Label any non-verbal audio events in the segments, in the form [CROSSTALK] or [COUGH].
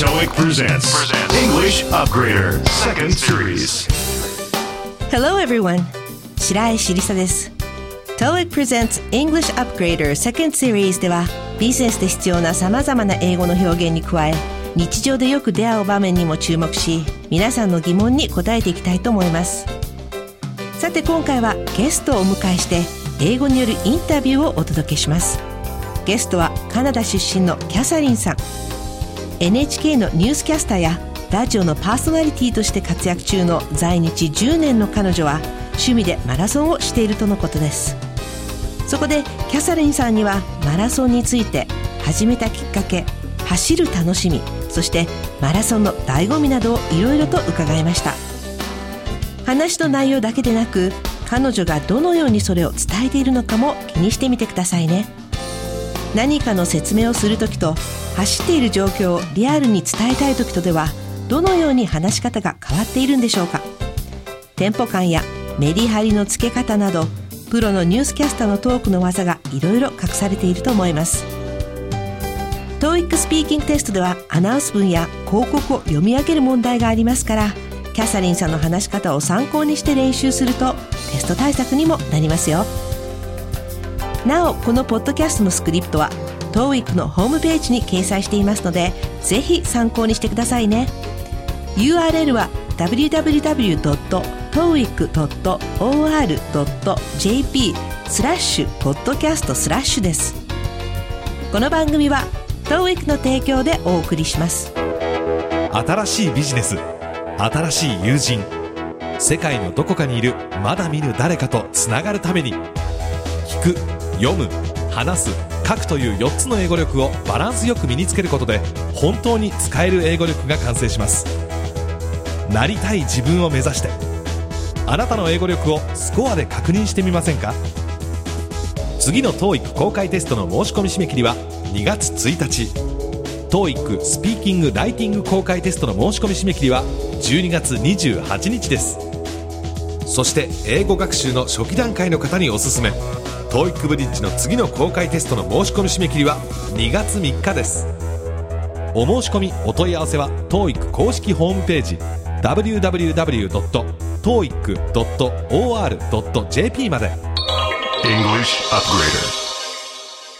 TOEIC presents English Upgrader Second Series. Hello everyone. 白石りさです TOEIC presents English Upgrader Second Series ではビジネスで必要な様々な英語の表現に加え日常でよく出会う場面にも注目し皆さんの疑問に答えていきたいと思います。さて今回はゲストをお迎えして英語によるインタビューをお届けします。ゲストはカナダ出身のキャサリンさん。NHK のニュースキャスターやラジオのパーソナリティとして活躍中の在日10年の彼女は趣味でマラソンをしているとのことです。そこでキャサリンさんにはマラソンについて始めたきっかけ走る楽しみそしてマラソンの醍醐味などをいろいろと伺いました。話の内容だけでなく彼女がどのようにそれを伝えているのかも気にしてみてくださいね。何かの説明をする時と走っている状況をリアルに伝えたい時とではどのように話し方が変わっているんでしょうか？テンポ感やメリハリのつけ方などプロのニュースキャスターのトークの技がいろいろ隠されていると思います。TOEIC スピーキングテストではアナウンス文や広告を読み上げる問題がありますからキャサリンさんの話し方を参考にして練習するとテスト対策にもなりますよ。なおこのポッドキャストのスクリプトは TOEIC のホームページに掲載していますのでぜひ参考にしてくださいね。URL は www.toeic.or.jp スラッシュポッドキャストスラッシュです。この番組は TOEIC の提供でお送りします。新しいビジネス新しい友人世界のどこかにいるまだ見ぬ誰かとつながるために聞く読む話す書くという4つの英語力をバランスよく身につけることで本当に使える英語力が完成します。なりたい自分を目指してあなたの英語力をスコアで確認してみませんか？次の TOEIC 公開テストの申し込み締め切りは2月1日。TOEIC スピーキング・ライティング公開テストの申し込み締め切りは12月28日です。そして英語学習の初期段階の方におすすめ。TOEIC ブリッジの次の公開テストの申し込み締め切りは2月3日ですお申し込みお問い合わせは TOEIC 公式ホームページ www.toeic.or.jp まで English Upgrader.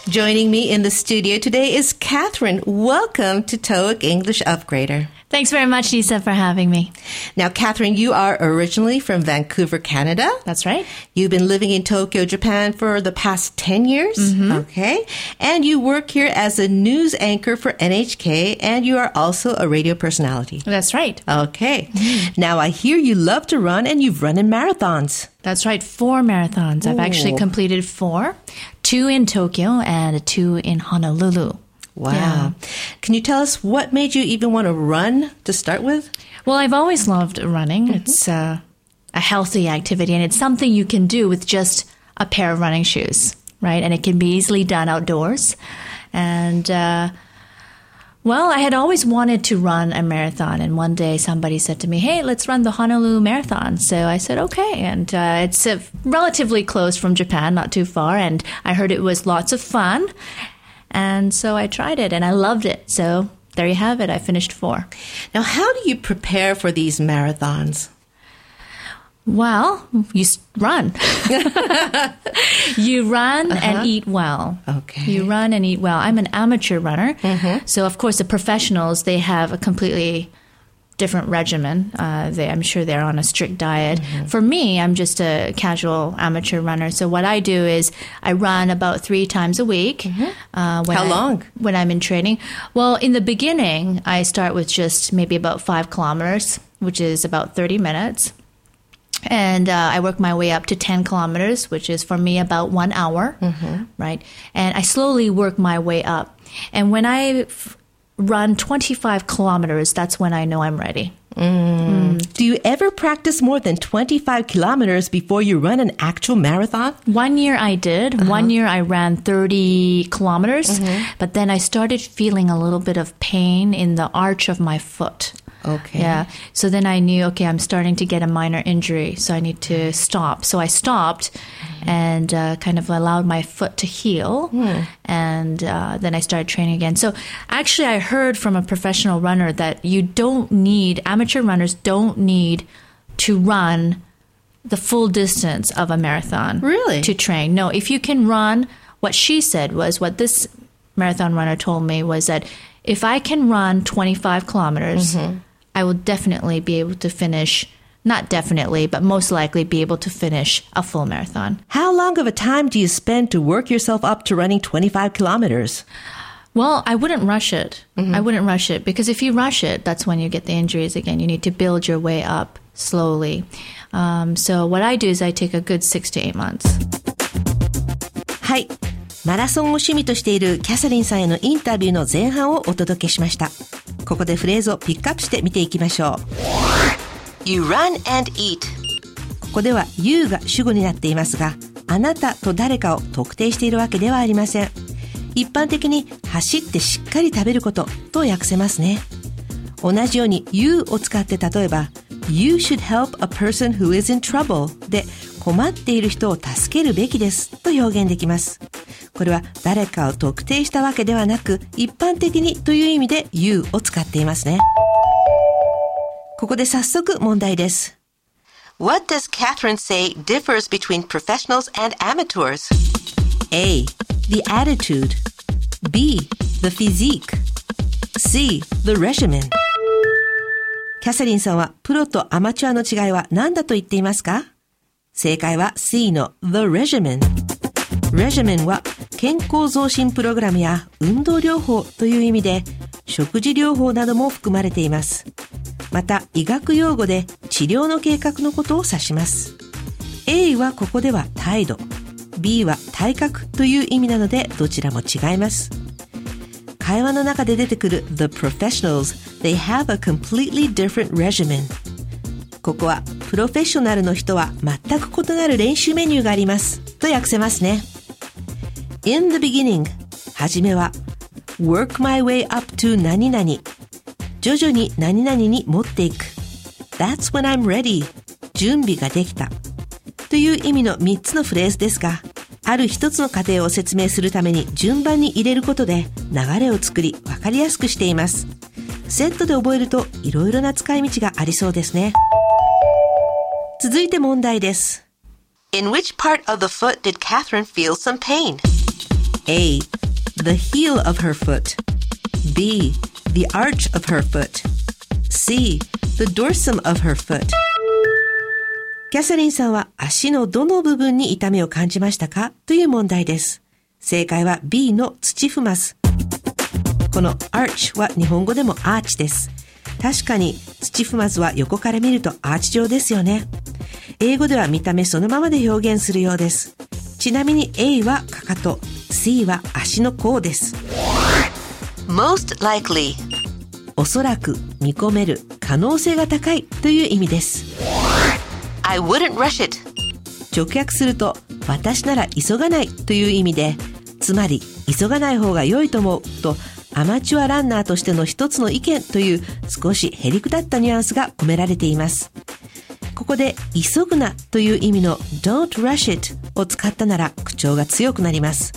Joining me in the studio today is Catherine. Welcome to TOEIC English Upgrader. Thanks very much, Lisa, for having me. Now, Catherine, you are originally from Vancouver, Canada. That's right. You've been living in Tokyo, Japan for the past 10 years. Mm-hmm. Okay. And you work here as a news anchor for NHK, and you are also a radio personality. That's right. Okay. Mm-hmm. Now, I hear you love to run and you've run in marathons. That's right. Four marathons. I've actually completed four two in Tokyo and two in Honolulu. Wow. Yeah. Can you tell us what made you even want to run to start with? Well, I've always loved running. It's uh, a healthy activity and it's something you can do with just a pair of running shoes, right? And it can be easily done outdoors. And, uh, well, I had always wanted to run a marathon, and one day somebody said to me, "Hey, let's run the Honolulu Marathon." So I said, "Okay," and uh, it's uh, relatively close from Japan, not too far, and I heard it was lots of fun, and so I tried it, and I loved it. So there you have it. I finished four. Now, how do you prepare for these marathons? Well, you run. [LAUGHS] you run and uh-huh. eat well. Okay. You run and eat well. I'm an amateur runner. Mm-hmm. So, of course, the professionals, they have a completely different regimen. Uh, they, I'm sure they're on a strict diet. For me, I'm just a casual amateur runner. So, what I do is I run about three times a week. Uh, when How I- long? When I'm in training. Well, in the beginning, I start with just maybe about five kilometers, which is about 30 minutes and uh, I work my way up to 10 kilometers, which is for me about one hour, right? And I slowly work my way up. And when I f- run 25 kilometers, that's when I know I'm ready. Mm. Mm. Do you ever practice more than 25 kilometers before you run an actual marathon? One year I did. Uh-huh. One year I ran 30 kilometers, mm-hmm. but then I started feeling a little bit of pain in the arch of my foot. Okay. Yeah. So then I knew, okay, I'm starting to get a minor injury, so I need to stop. So I stopped and uh, kind of allowed my foot to heal. And uh, then I started training again. So actually, I heard from a professional runner that you don't need, amateur runners don't need to run the full distance of a marathon. Really? To train. No, if you can run, what she said was what this marathon runner told me was that if I can run 25 kilometers, I will definitely be able to finish, not definitely, but most likely be able to finish a full marathon. How long of a time do you spend to work yourself up to running 25 kilometers? Well, I wouldn't rush it. I wouldn't rush it because if you rush it, that's when you get the injuries again. You need to build your way up slowly. Um, so what I do is I take a good six to eight months. はい。マラソンを趣味としているキャサリンさんへのインタビューの前半をお届けしました。ここでフレーズをピックアップして見ていきましょう。You run and eat ここでは you が主語になっていますが、あなたと誰かを特定しているわけではありません。一般的に走ってしっかり食べることと訳せますね。同じように you を使って例えば You should help a person who is in trouble で困っている人を助けるべきですと表現できます。これは誰かを特定したわけではなく一般的にという意味で you を使っていますね。ここで早速問題です。What does Catherine say differs between professionals and amateurs? A. The attitude. B. The physique. C. The regimen. キャサリンさんはプロとアマチュアの違いは何だと言っていますか正解は C の The Regimen。Regimen は健康増進プログラムや運動療法という意味で食事療法なども含まれています。また医学用語で治療の計画のことを指します。A はここでは態度。B は体格という意味なのでどちらも違います。会話の中で出てくる The professionals, they have a completely different regimen. ここはプロフェッショナルの人は全く異なる練習メニューがあります。と訳せますね。In the beginning はじめは work my way up to 何々。徐々に何々に持っていく。That's when I'm ready. 準備ができた。という意味の3つのフレーズですがある一つの過程を説明するために順番に入れることで流れを作り分かりやすくしています。セットで覚えるといろいろな使い道がありそうですね。続いて問題です In which part of the foot did Catherine feel some pain? A. The heel of her foot. B. The arch of her foot. C. The dorsum of her foot. キャサリンさんは足のどの部分に痛みを感じましたかという問題です。正解は B の土踏まず。この arch は日本語でもアーチです。確かに土踏まずは横から見るとアーチ状ですよね。英語では見た目そのままで表現するようです。ちなみに A はかかと、C は足の甲です。most likely おそらく、見込める、可能性が高いという意味です。I wouldn't rush it 直訳すると、私なら急がないという意味で、つまり、急がない方が良いと思うと、アマチュアランナーとしての一つの意見という少しへりくだったニュアンスが込められています。ここで、急ぐなという意味の don't rush it を使ったなら口調が強くなります。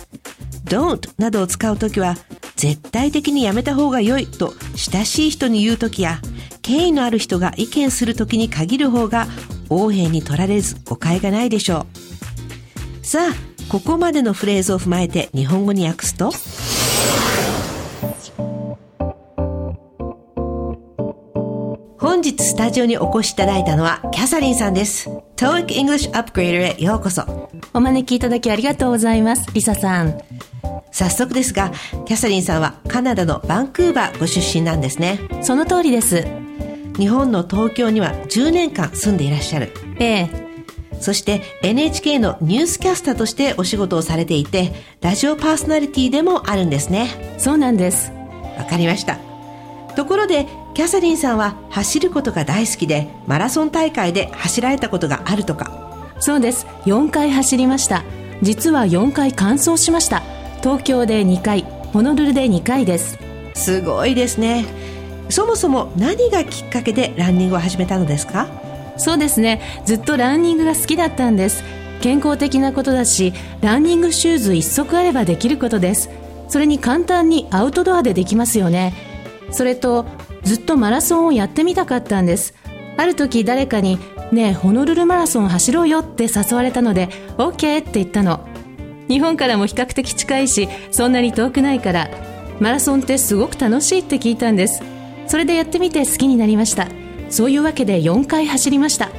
don't などを使うときは、絶対的にやめた方が良いと親しい人に言うときや、敬意のある人が意見するときに限る方が、横柄に取られず誤解がないでしょう。さあ、ここまでのフレーズを踏まえて日本語に訳すと、本日スタジオにお越しいただいたのはキャサリンさんです。TOEIC English Upgrader へようこそ。お招きいただきありがとうございます。リサさん。早速ですが、キャサリンさんはカナダのバンクーバーご出身なんですね。その通りです。日本の東京には10年間住んでいらっしゃる。ええ。そして NHK のニュースキャスターとしてお仕事をされていて、ラジオパーソナリティでもあるんですね。そうなんです。わかりました。ところで、キャサリンさんは走ることが大好きで、マラソン大会で走られたことがあるとか。そうです。4回走りました。実は4回完走しました。東京で2回、ホノルルで2回です。すごいですね。そもそも何がきっかけでランニングを始めたのですか？そうですねずっとランニングが好きだったんです健康的なことだしランニングシューズ一足あればできることですそれに簡単にアウトドアでできますよねそれとずっとマラソンをやってみたかったんです。ある時誰かに「ねえホノルルマラソン走ろうよ」って誘われたので「OK」って言ったの。日本からも比較的近いしそんなに遠くないからマラソンってすごく楽しいって聞いたんです。それでやってみて好きになりました。そういうわけで4回走りました。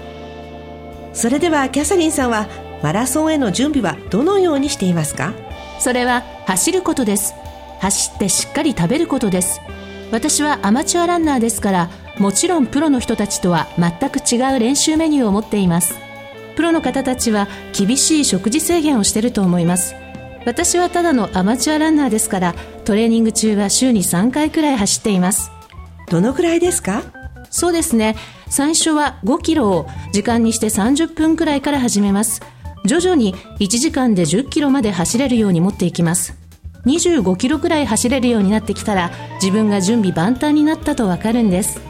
それではキャサリンさんはマラソンへの準備はどのようにしていますか？それは走ることです。走ってしっかり食べることです私はアマチュアランナーですからもちろんプロの人たちとは全く違う練習メニューを持っています。プロの方たちは厳しい食事制限をしていると思います。私はただのアマチュアランナーですからトレーニング中は週に3回くらい走っています。どのくらいですか？そうですね。最初は5キロを時間にして30分くらいから始めます。徐々に1時間で10キロまで走れるように持っていきます25キロくらい走れるようになってきたら自分が準備万端になったとわかるんです。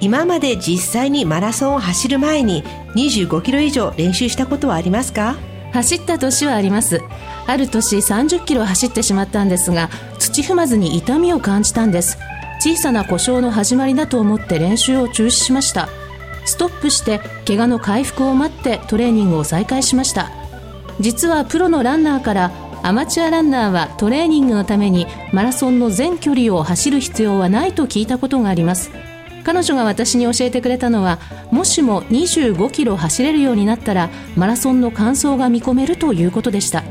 今まで実際にマラソンを走る前に25キロ以上練習したことはありますか？走った年はあります。ある年30キロ走ってしまったんですが土踏まずに痛みを感じたんです。小さな故障の始まりだと思って練習を中止しました。ストップして怪我の回復を待ってトレーニングを再開しました。実はプロのランナーからアマチュアランナーはトレーニングのためにマラソンの全距離を走る必要はないと聞いたことがあります。彼女が私に教えてくれたのはもしも25キロ走れるようになったらマラソンの完走が見込めるということでした。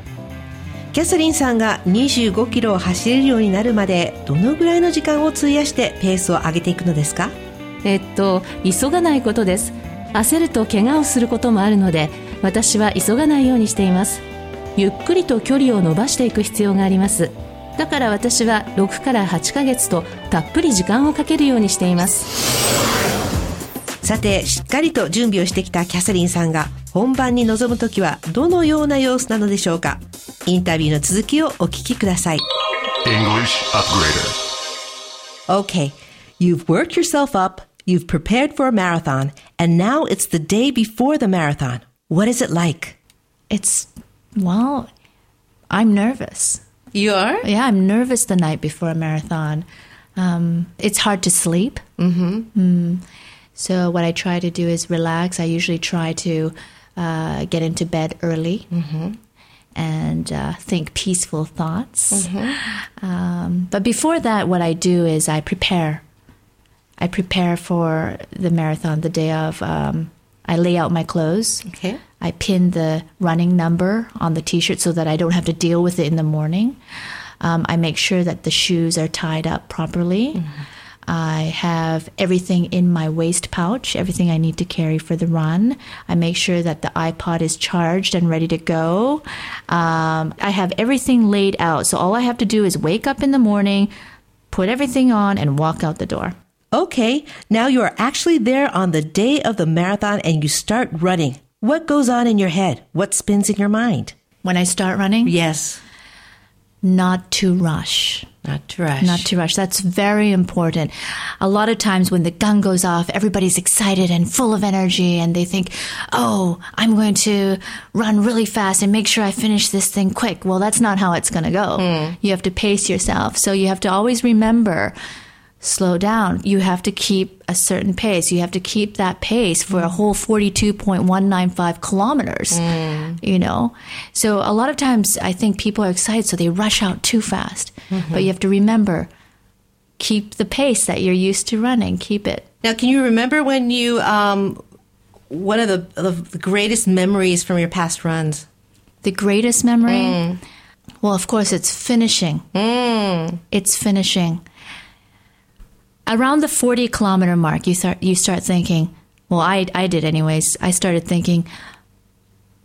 キャサリンさんが25キロを走れるようになるまでどのぐらいの時間を費やしてペースを上げていくのですか？えっと急がないことです。焦ると怪我をすることもあるので私は急がないようにしていますゆっくりと距離を伸ばしていく必要があります。だから私は6から8ヶ月とたっぷり時間をかけるようにしています。さてしっかりと準備をしてきたキャサリンさんが本番に臨む時はどのような様子なのでしょうか。インタビューの続きをお聞きください。English OKYOU've、worked yourself up You've prepared for a marathon And now it's the day before the marathon. What is it like? It's well, I'm nervous. You are? Yeah, I'm nervous the night before a marathon. Um, it's hard to sleep. Mm-hmm. So, what I try to do is relax. I usually try to uh, get into bed early and uh, think peaceful thoughts. Um, but before that, what I do is I prepare. I prepare for the marathon the day of. Um, I lay out my clothes. Okay. I pin the running number on the t shirt so that I don't have to deal with it in the morning. Um, I make sure that the shoes are tied up properly. I have everything in my waist pouch, everything I need to carry for the run. I make sure that the iPod is charged and ready to go. Um, I have everything laid out. So all I have to do is wake up in the morning, put everything on, and walk out the door. Okay, now you are actually there on the day of the marathon and you start running. What goes on in your head? What spins in your mind? When I start running, Yes. not to rush. Not to rush. Not to rush. That's very important. A lot of times when the gun goes off, everybody's excited and full of energy and they think, oh, I'm going to run really fast and make sure I finish this thing quick. Well, that's not how it's going to go. Hmm. You have to pace yourself. So you have to always remember slow down. You have to keep a certain pace. You have to keep that pace for a whole 42.195 kilometers, mm. you know? So a lot of times I think people are excited, so they rush out too fast. Mm-hmm. But you have to remember, keep the pace that you're used to running. Keep it. Now, can you remember when you, um, one of the, of the greatest memories from your past runs? The greatest memory? Mm. Well, of course, it's finishing. Mm. It's finishing. Around the 40 kilometer mark, you start, you start thinking, well, I, I did anyways. I started thinking,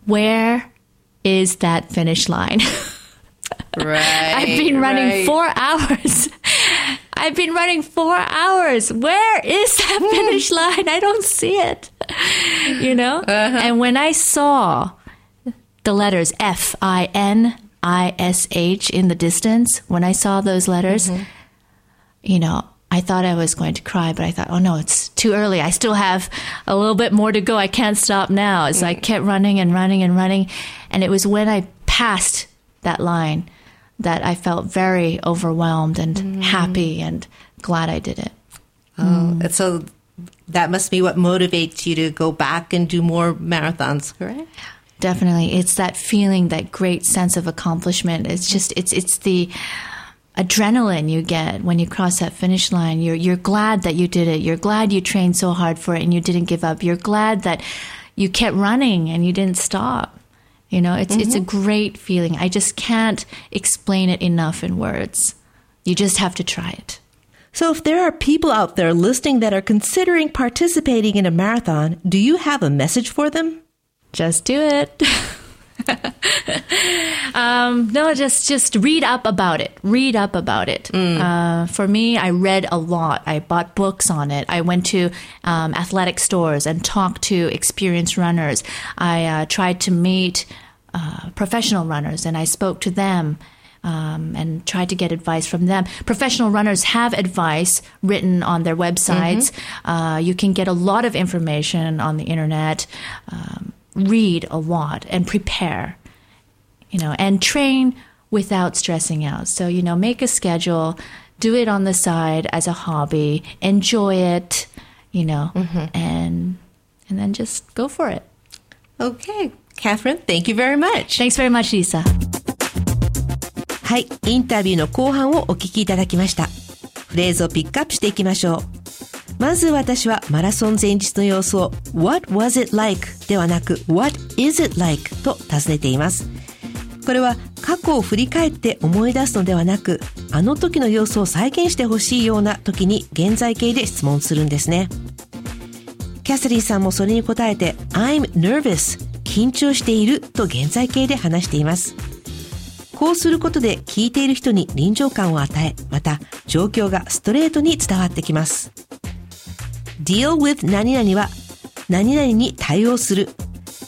where is that finish line? [LAUGHS] Right. I've been running four hours. I've been running four hours. Where is that hmm. finish line? I don't see it. You know? Uh-huh. And when I saw the letters F I N I S H in the distance, when I saw those letters, mm-hmm. you know, I thought I was going to cry, but I thought, oh no, it's too early. I still have a little bit more to go. I can't stop now. So I mm. kept running and running and running. And it was when I passed that line that I felt very overwhelmed and mm. happy and glad I did it. Oh, mm. and so that must be what motivates you to go back and do more marathons, correct? Definitely. It's that feeling, that great sense of accomplishment. It's just, it's, it's the adrenaline you get when you cross that finish line. You're, you're glad that you did it. You're glad you trained so hard for it and you didn't give up. You're glad that you kept running and you didn't stop. You know, it's, it's a mm-hmm. great feeling. I just can't explain it enough in words. You just have to try it. So if there are people out there listening that are considering participating in a marathon, do you have a message for them? just do it. [LAUGHS] [LAUGHS] um, no, just just read up about it. Read up about it. Uh, for me, I read a lot. I bought books on it. I went to um, athletic stores and talked to experienced runners. I uh, tried to meet uh, professional runners and I spoke to them. Um, and tried to get advice from them. Professional runners have advice written on their websites. Uh, you can get a lot of information on the internet. Um, read a lot and prepare, you know, and train without stressing out. So, you know, make a schedule, do it on the side as a hobby, enjoy it, you know, and and then just go for it. Okay. Catherine, thank you very much. Thanks very much, Lisa. はい、インタビューの後半をお聞きいただきました。フレーズをピックアップしていきましょう。 まず私はマラソン前日の様子を What was it like? ではなく What is it like? と尋ねています。これは過去を振り返って思い出すのではなく、あの時の様子を再現してほしいような時に現在形で質問するんですね。キャサリンさんもそれに答えて I'm nervous 緊張していると現在形で話しています。こうすることで聞いている人に臨場感を与え、また状況がストレートに伝わってきます。Deal with 何々は何々に対応する、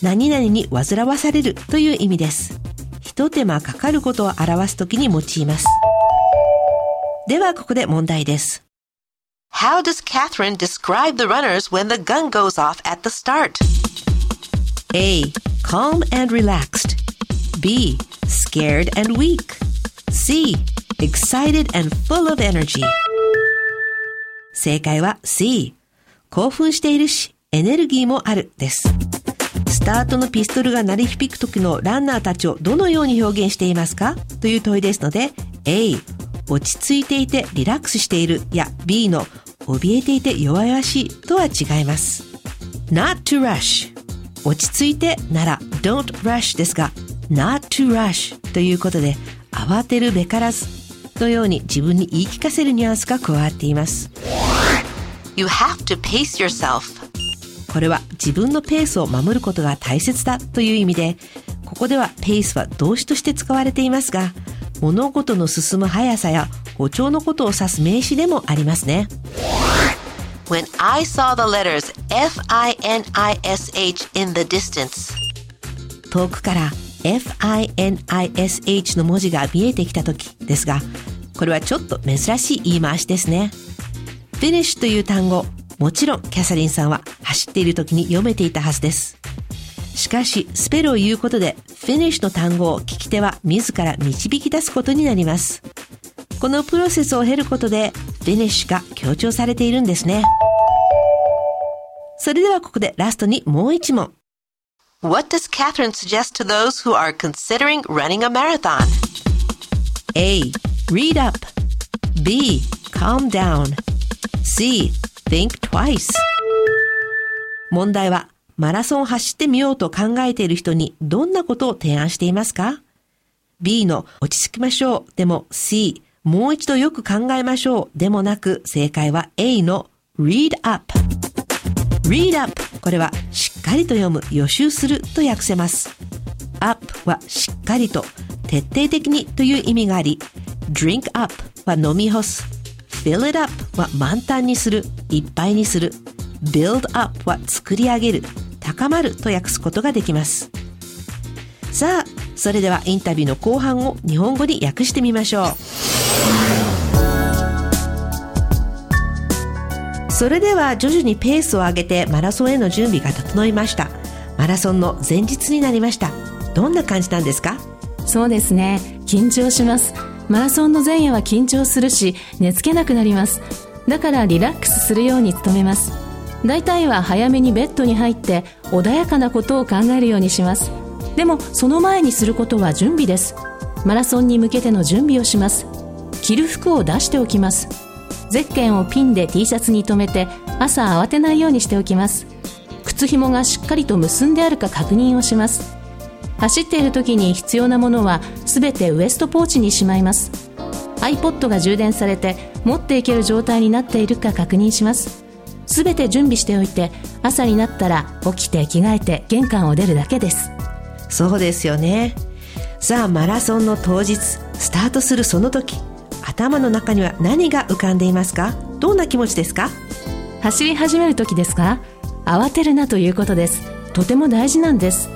何々に煩わされるという意味です。一手間かかることを表すときに用います。ではここで問題です。How does Catherine describe the runners when the gun goes off at the start? A. Calm and relaxed. B. Scared and weak. C. Excited and full of energy. 正解は C。興奮しているし、エネルギーもあるです。スタートのピストルが鳴り響く時のランナーたちをどのように表現していますか？という問いですので、A、落ち着いていてリラックスしているや B の怯えていて弱々しいとは違います。not to rush 落ち着いてなら don't rush ですが not to rush ということで慌てるべからずのように自分に言い聞かせるニュアンスが加わっています。You have to pace yourself これは自分のペースを守ることが大切だという意味で、ここではペースは動詞として使われていますが、物事の進む速さや歩調のことを指す名詞でもありますね。When I saw the letters F-I-N-I-S-H in the distance 遠くから F-I-N-I-S-H の文字が見えてきた時ですが、これはちょっと珍しい言い回しですね。Finish という単語、もちろんキャサリンさんは走っている時に読めていたはずです。しかし、スペルを言うことで finish の単語を聞き手は自ら導き出すことになります。このプロセスを経ることで finish が強調されているんですね。それではここでラストにもう一問。What does Catherine suggest to those who are considering running a marathon? A. Read up. B. Calm down. C. Think twice. 問題は、マラソンを走ってみようと考えている人にどんなことを提案していますか ?B の落ち着きましょうでも C もう一度よく考えましょうでもなく正解は A の read up。read up これはしっかりと読む予習すると訳せます。up はしっかりと徹底的にという意味があり drink up は飲み干す fill it up は満タンにするいっぱいにする。build up は作り上げる高まると訳すことができます。さあそれではインタビューの後半を日本語に訳してみましょう。それでは徐々にペースを上げてマラソンへの準備が整いました。マラソンの前日になりました。どんな感じなんですか？そうですね。緊張します。マラソンの前夜は緊張するし寝つけなくなります。だからリラックスするように努めます。大体は早めにベッドに入って穏やかなことを考えるようにします。でもその前にすることは準備です。マラソンに向けての準備をします。着る服を出しておきます。ゼッケンをピンで T シャツに留めて朝慌てないようにしておきます。靴紐がしっかりと結んであるか確認をします。走っている時に必要なものは全てウエストポーチにしまいます。iPod が充電されて持っていける状態になっているか確認します。全て準備しておいて朝になったら起きて着替えて玄関を出るだけです。そうですよね。さあマラソンの当日スタートするその時頭の中には何が浮かんでいますか？どんな気持ちですか？走り始める時ですか？慌てるなということです。とても大事なんです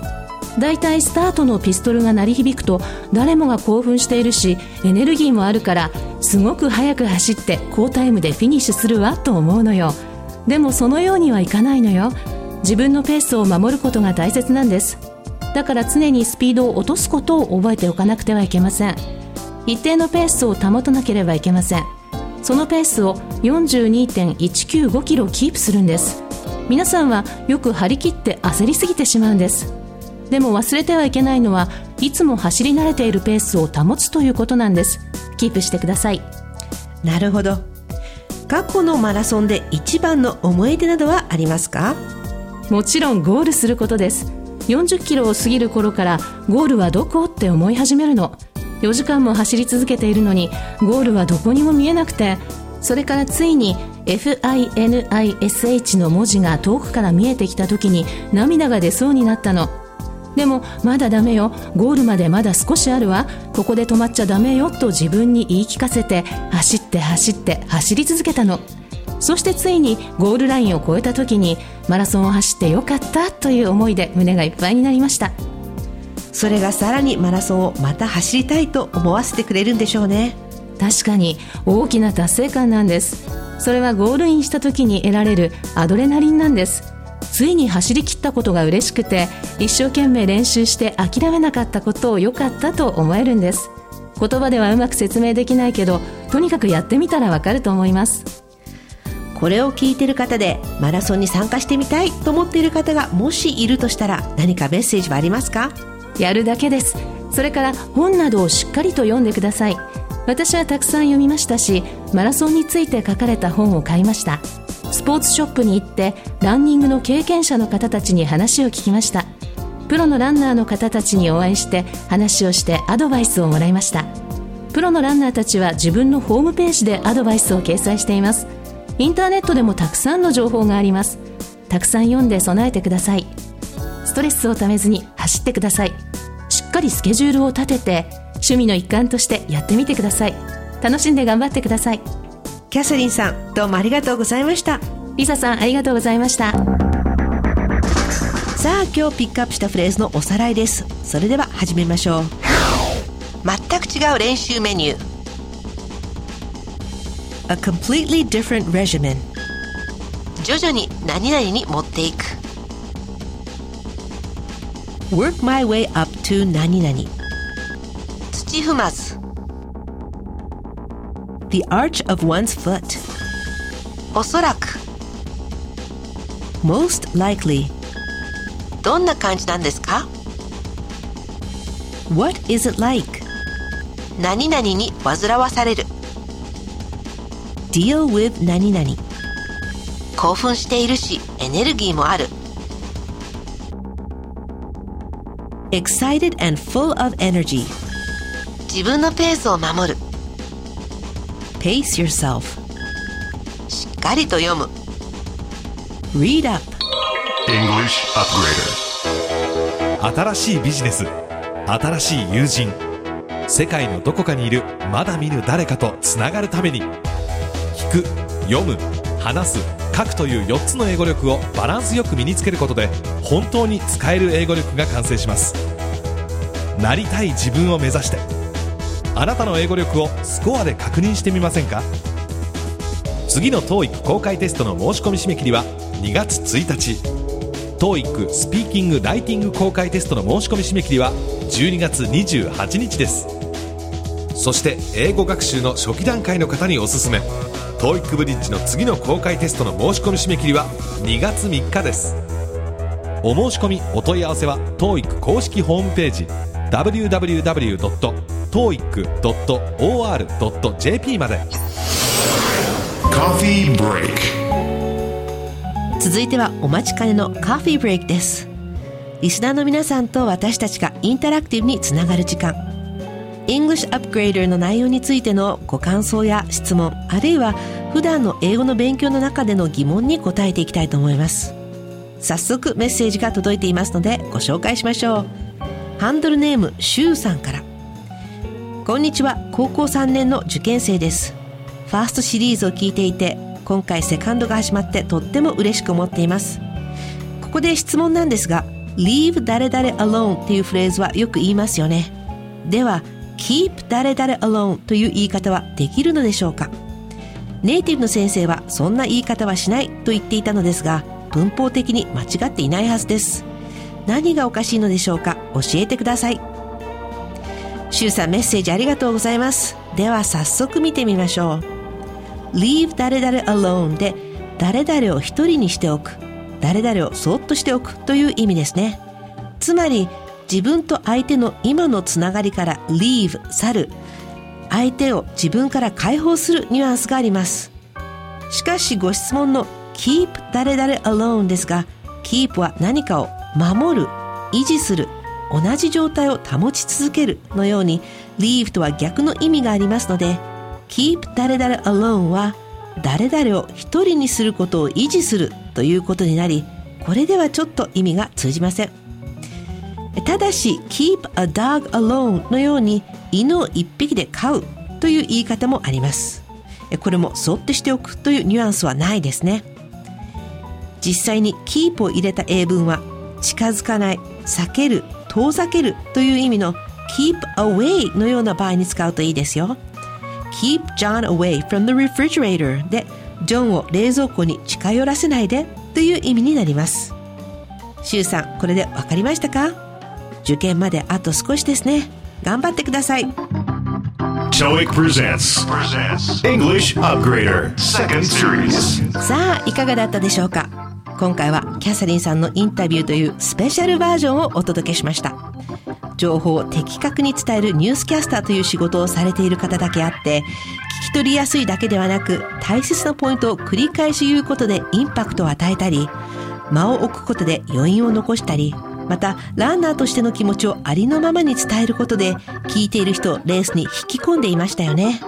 だいたいスタートのピストルが鳴り響くと誰もが興奮しているしエネルギーもあるからすごく速く走って好タイムでフィニッシュするわと思うのよ。でもそのようにはいかないのよ。自分のペースを守ることが大切なんです。だから常にスピードを落とすことを覚えておかなくてはいけません。一定のペースを保たなければいけません。そのペースを42.195キロキープするんです。皆さんはよく張り切って焦りすぎてしまうんです。でも忘れてはいけないのはいつも走り慣れているペースを保つということなんです。キープしてください。なるほど。過去のマラソンで一番の思い出などはありますか？もちろんゴールすることです。40キロを過ぎる頃からゴールはどこって思い始めるの。4時間も走り続けているのにゴールはどこにも見えなくてそれからついに FINISH の文字が遠くから見えてきた時に涙が出そうになったのでもまだダメよ。ゴールまでまだ少しあるわ。ここで止まっちゃダメよ。と自分に言い聞かせて走って走って走り続けたの。そしてついにゴールラインを越えた時にマラソンを走ってよかったという思いで胸がいっぱいになりました。それがさらにマラソンをまた走りたいと思わせてくれるんでしょうね。確かに大きな達成感なんです。それはゴールインした時に得られるアドレナリンなんですついに走り切ったことが嬉しくて一生懸命練習して諦めなかったことを良かったと思えるんです。言葉ではうまく説明できないけどとにかくやってみたらわかると思います。これを聞いている方でマラソンに参加してみたいと思っている方がもしいるとしたら何かメッセージはありますか？やるだけです。それから本などをしっかりと読んでください。私はたくさん読みましたしマラソンについて書かれた本を買いましたスポーツショップに行ってランニングの経験者の方たちに話を聞きました。プロのランナーの方たちにお会いして話をしてアドバイスをもらいました。プロのランナーたちは自分のホームページでアドバイスを掲載しています。インターネットでもたくさんの情報があります。たくさん読んで備えてください。ストレスをためずに走ってください。しっかりスケジュールを立てて趣味の一環としてやってみてください。楽しんで頑張ってください。キャサリンさんどうもありがとうございました。リサさんありがとうございました。さあ今日ピックアップしたフレーズのおさらいです。それでは始めましょう。全く違う練習メニュー。A completely different regimen. 徐々に何々に持っていく。Work my way up to 何々。土踏まず The arch of one's foot おそらく Most likely どんな感じなんですか What is it like? 何々に煩わされる Deal with 何々興奮しているしエネルギーもある Excited and full of energy 自分のペースを守る Pace yourself. しっかりと読む。Read up. English Upgrader. 新しいビジネス。新しい友人。世界のどこかにいるまだ見ぬ誰かとつながるために。聞く読む話す書くという4つの英語力をバランスよく身につけることで本当に使える英語力が完成します。なりたい自分を目指してあなたの英語力をスコアで確認してみませんか？次の TOEIC 公開テストの申し込み締め切りは2月1日。TOEIC スピーキング・ライティング公開テストの申し込み締め切りは12月28日です。そして英語学習の初期段階の方におすすめ。TOEIC ブリッジの次の公開テストの申し込み締め切りは2月3日です。お申し込みお問い合わせは TOEIC 公式ホームページ www. www.toeic.or.jp まで。Coffee break. 続いてはお待ちかねのカフィーブレイクです。リスナーの皆さんと私たちがインタラクティブにつながる時間。English Upgrader の内容についてのご感想や質問あるいは普段の英語の勉強の中での疑問に答えていきたいと思います。早速メッセージが届いていますのでご紹介しましょう。ハンドルネームシュウさんからこんにちは。高校3年の受験生です。ファーストシリーズを聞いていて今回セカンドが始まってとっても嬉しく思っています。ここで質問なんですが leave 誰々 alone っていうフレーズはよく言いますよね。では keep 誰々 alone という言い方はできるのでしょうか？ネイティブの先生はそんな言い方はしないと言っていたのですが文法的に間違っていないはずです。何がおかしいのでしょうか？教えてください。シュウさんメッセージありがとうございます。では早速見てみましょう。Leave 誰々 alone で誰々を一人にしておく。誰々をそっとしておく。という意味ですね。つまり自分と相手の今のつながりから leave 去る。相手を自分から解放するニュアンスがあります。しかしご質問の keep 誰々 alone ですが keep は何かを守る維持する。同じ状態を保ち続けるのように leave とは逆の意味がありますので keep 誰々 alone は誰々を一人にすることを維持するということになりこれではちょっと意味が通じません。ただし keep a dog alone のように犬を一匹で飼うという言い方もあります。これもそっとしておくというニュアンスはないですね。実際に keep を入れた英文は近づかない避ける遠ざけるという意味の keep away のような場合に使うといいですよ。keep John away from the refrigerator でジョンを冷蔵庫に近寄らせないでという意味になります。シュウさんこれで分かりましたか？受験まであと少しですね。頑張ってください。TOEIC presents. presents English Upgrader Second Series. さあいかがだったでしょうか？今回はキャサリンさんのインタビューというスペシャルバージョンをお届けしました。情報を的確に伝えるニュースキャスターという仕事をされている方だけあって聞き取りやすいだけではなく大切なポイントを繰り返し言うことでインパクトを与えたり間を置くことで余韻を残したりまたランナーとしての気持ちをありのままに伝えることで聞いている人をレースに引き込んでいましたよね。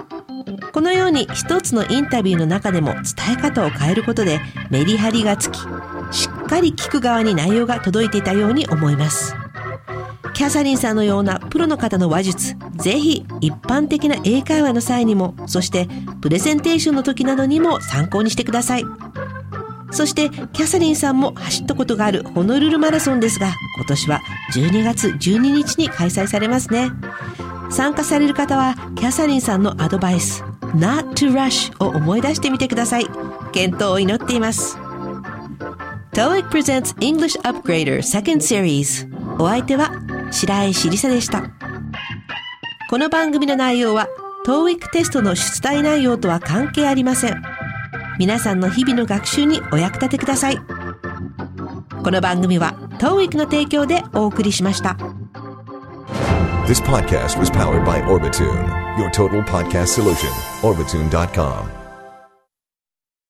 このように一つのインタビューの中でも伝え方を変えることでメリハリがつきしっかり聞く側に内容が届いていたように思います。キャサリンさんのようなプロの方の話術ぜひ一般的な英会話の際にもそしてプレゼンテーションの時などにも参考にしてください。そしてキャサリンさんも走ったことがあるホノルルマラソンですが今年は12月12日に開催されますね。参加される方はキャサリンさんのアドバイス Not to rush を思い出してみてください。健闘を祈っています。TOEIC presents English Upgrader Second Series お相手は白石りさでした。この番組の内容は TOEIC テストの出題内容とは関係ありません。皆さんの日々の学習にお役立てください。この番組は TOEIC の提供でお送りしました。This podcast was powered by Orbitune, your total podcast solution. Orbitune.com.